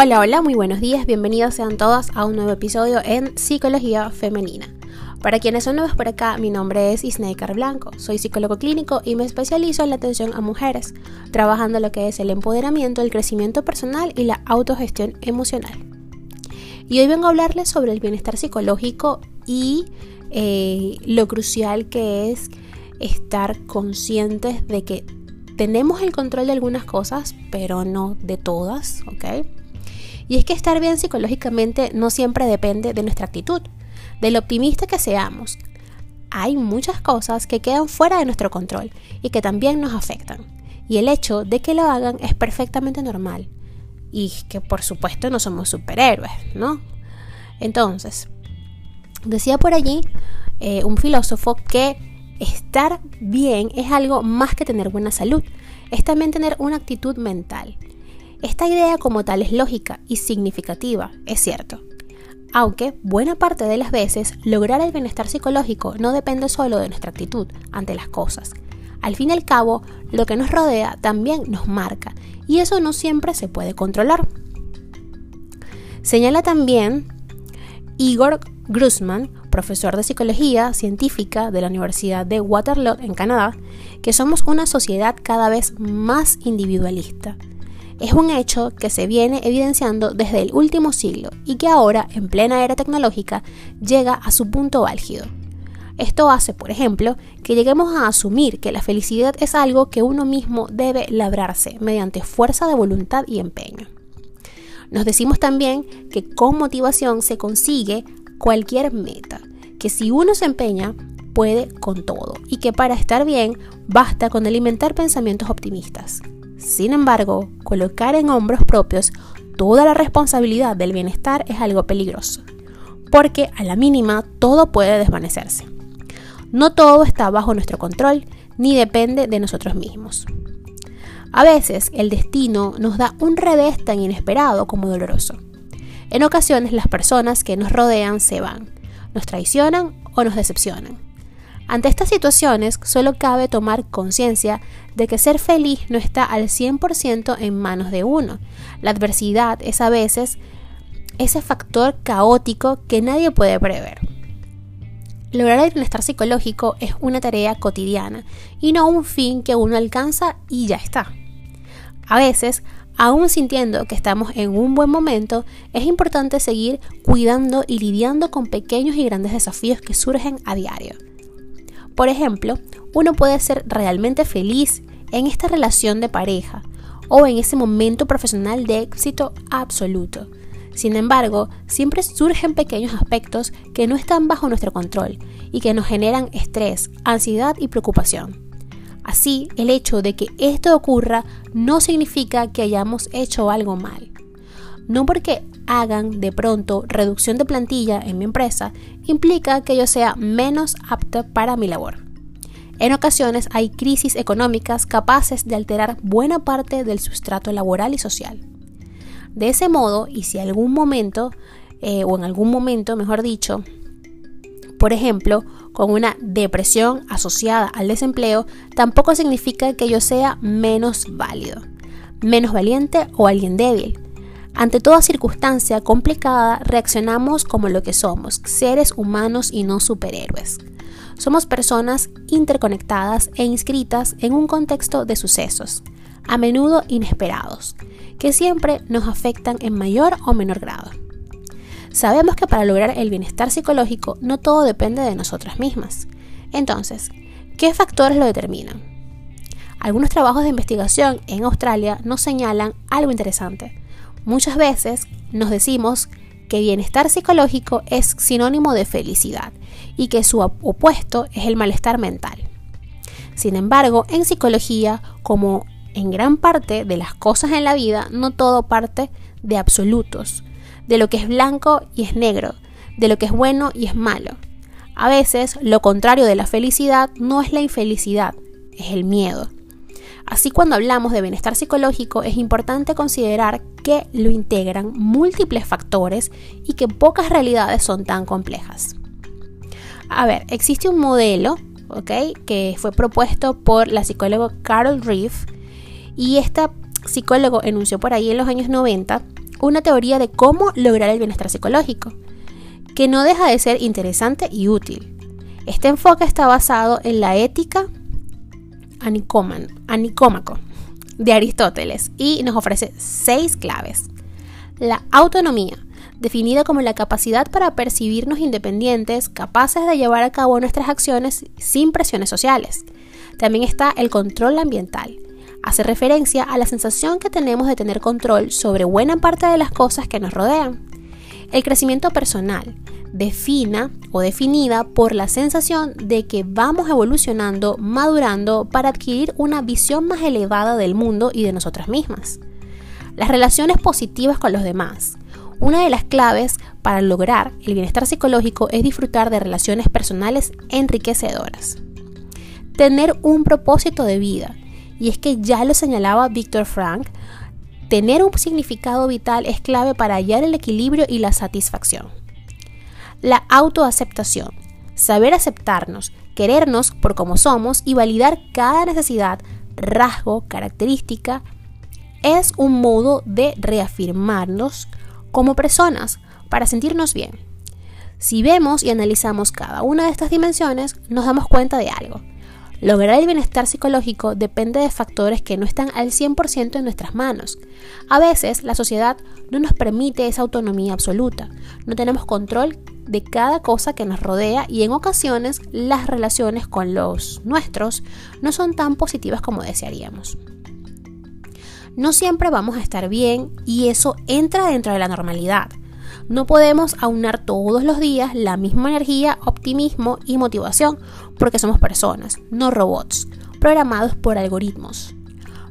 Hola, hola, muy buenos días, bienvenidos sean todos a un nuevo episodio en Psicología Femenina. Para quienes son nuevos por acá, mi nombre es Isneikar Blanco, soy psicólogo clínico y me especializo en la atención a mujeres, trabajando lo que es el empoderamiento, el crecimiento personal y la autogestión emocional. Y hoy vengo a hablarles sobre el bienestar psicológico y eh, lo crucial que es estar conscientes de que tenemos el control de algunas cosas, pero no de todas, ¿ok? Y es que estar bien psicológicamente no siempre depende de nuestra actitud, del optimista que seamos. Hay muchas cosas que quedan fuera de nuestro control y que también nos afectan. Y el hecho de que lo hagan es perfectamente normal. Y que por supuesto no somos superhéroes, ¿no? Entonces, decía por allí eh, un filósofo que estar bien es algo más que tener buena salud, es también tener una actitud mental. Esta idea como tal es lógica y significativa, es cierto. Aunque buena parte de las veces lograr el bienestar psicológico no depende solo de nuestra actitud ante las cosas. Al fin y al cabo, lo que nos rodea también nos marca y eso no siempre se puede controlar. Señala también Igor Grusman, profesor de psicología científica de la Universidad de Waterloo en Canadá, que somos una sociedad cada vez más individualista es un hecho que se viene evidenciando desde el último siglo y que ahora, en plena era tecnológica, llega a su punto álgido. Esto hace, por ejemplo, que lleguemos a asumir que la felicidad es algo que uno mismo debe labrarse mediante fuerza de voluntad y empeño. Nos decimos también que con motivación se consigue cualquier meta, que si uno se empeña, puede con todo y que para estar bien basta con alimentar pensamientos optimistas. Sin embargo, colocar en hombros propios toda la responsabilidad del bienestar es algo peligroso, porque a la mínima todo puede desvanecerse. No todo está bajo nuestro control ni depende de nosotros mismos. A veces el destino nos da un revés tan inesperado como doloroso. En ocasiones las personas que nos rodean se van, nos traicionan o nos decepcionan. Ante estas situaciones, solo cabe tomar conciencia de que ser feliz no está al 100% en manos de uno. La adversidad es a veces ese factor caótico que nadie puede prever. Lograr el bienestar psicológico es una tarea cotidiana y no un fin que uno alcanza y ya está. A veces, aún sintiendo que estamos en un buen momento, es importante seguir cuidando y lidiando con pequeños y grandes desafíos que surgen a diario. Por ejemplo, uno puede ser realmente feliz en esta relación de pareja o en ese momento profesional de éxito absoluto. Sin embargo, siempre surgen pequeños aspectos que no están bajo nuestro control y que nos generan estrés, ansiedad y preocupación. Así, el hecho de que esto ocurra no significa que hayamos hecho algo mal. No porque hagan de pronto reducción de plantilla en mi empresa implica que yo sea menos apta para mi labor. En ocasiones hay crisis económicas capaces de alterar buena parte del sustrato laboral y social. De ese modo, y si algún momento, eh, o en algún momento, mejor dicho, por ejemplo, con una depresión asociada al desempleo, tampoco significa que yo sea menos válido, menos valiente o alguien débil. Ante toda circunstancia complicada, reaccionamos como lo que somos, seres humanos y no superhéroes. Somos personas interconectadas e inscritas en un contexto de sucesos, a menudo inesperados, que siempre nos afectan en mayor o menor grado. Sabemos que para lograr el bienestar psicológico no todo depende de nosotras mismas. Entonces, ¿qué factores lo determinan? Algunos trabajos de investigación en Australia nos señalan algo interesante Muchas veces nos decimos que bienestar psicológico es sinónimo de felicidad y que su opuesto es el malestar mental. Sin embargo, en psicología, como en gran parte de las cosas en la vida, no todo parte de absolutos, de lo que es blanco y es negro, de lo que es bueno y es malo. A veces, lo contrario de la felicidad no es la infelicidad, es el miedo. Así cuando hablamos de bienestar psicológico es importante considerar que lo integran múltiples factores y que pocas realidades son tan complejas. A ver, existe un modelo, ¿ok? Que fue propuesto por la psicóloga Carol Reeve y esta psicólogo enunció por ahí en los años 90 una teoría de cómo lograr el bienestar psicológico, que no deja de ser interesante y útil. Este enfoque está basado en la ética anicómaco de Aristóteles y nos ofrece seis claves. La autonomía, definida como la capacidad para percibirnos independientes, capaces de llevar a cabo nuestras acciones sin presiones sociales. También está el control ambiental. Hace referencia a la sensación que tenemos de tener control sobre buena parte de las cosas que nos rodean. El crecimiento personal, defina o definida por la sensación de que vamos evolucionando, madurando para adquirir una visión más elevada del mundo y de nosotras mismas. Las relaciones positivas con los demás. Una de las claves para lograr el bienestar psicológico es disfrutar de relaciones personales enriquecedoras. Tener un propósito de vida. Y es que ya lo señalaba Víctor Frank, tener un significado vital es clave para hallar el equilibrio y la satisfacción. La autoaceptación. Saber aceptarnos, querernos por como somos y validar cada necesidad, rasgo, característica, es un modo de reafirmarnos como personas para sentirnos bien. Si vemos y analizamos cada una de estas dimensiones, nos damos cuenta de algo. Lograr el bienestar psicológico depende de factores que no están al 100% en nuestras manos. A veces la sociedad no nos permite esa autonomía absoluta. No tenemos control de cada cosa que nos rodea y en ocasiones las relaciones con los nuestros no son tan positivas como desearíamos. No siempre vamos a estar bien y eso entra dentro de la normalidad. No podemos aunar todos los días la misma energía, optimismo y motivación porque somos personas, no robots, programados por algoritmos.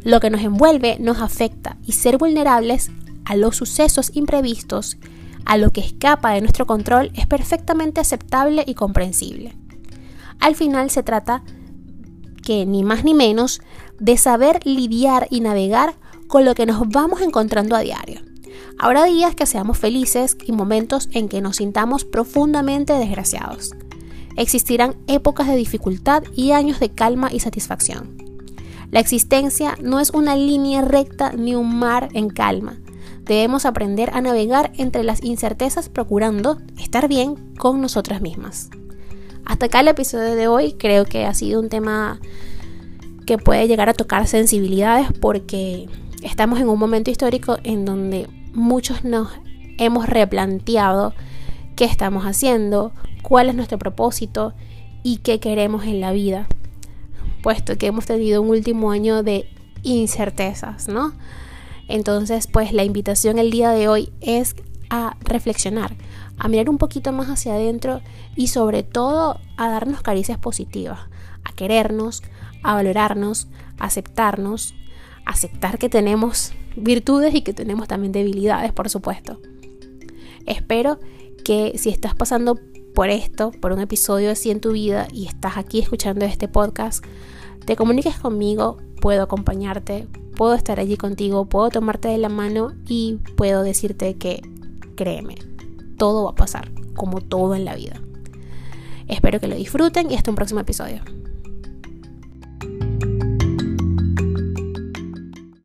Lo que nos envuelve nos afecta y ser vulnerables a los sucesos imprevistos a lo que escapa de nuestro control es perfectamente aceptable y comprensible. Al final se trata que ni más ni menos de saber lidiar y navegar con lo que nos vamos encontrando a diario. Habrá días que seamos felices y momentos en que nos sintamos profundamente desgraciados. Existirán épocas de dificultad y años de calma y satisfacción. La existencia no es una línea recta ni un mar en calma, debemos aprender a navegar entre las incertezas procurando estar bien con nosotras mismas. Hasta acá el episodio de hoy creo que ha sido un tema que puede llegar a tocar sensibilidades porque estamos en un momento histórico en donde muchos nos hemos replanteado qué estamos haciendo, cuál es nuestro propósito y qué queremos en la vida, puesto que hemos tenido un último año de incertezas, ¿no? Entonces, pues la invitación el día de hoy es a reflexionar, a mirar un poquito más hacia adentro y sobre todo a darnos caricias positivas, a querernos, a valorarnos, a aceptarnos, aceptar que tenemos virtudes y que tenemos también debilidades, por supuesto. Espero que si estás pasando por esto, por un episodio así en tu vida y estás aquí escuchando este podcast, te comuniques conmigo, puedo acompañarte, puedo estar allí contigo, puedo tomarte de la mano y puedo decirte que créeme, todo va a pasar, como todo en la vida. Espero que lo disfruten y hasta un próximo episodio.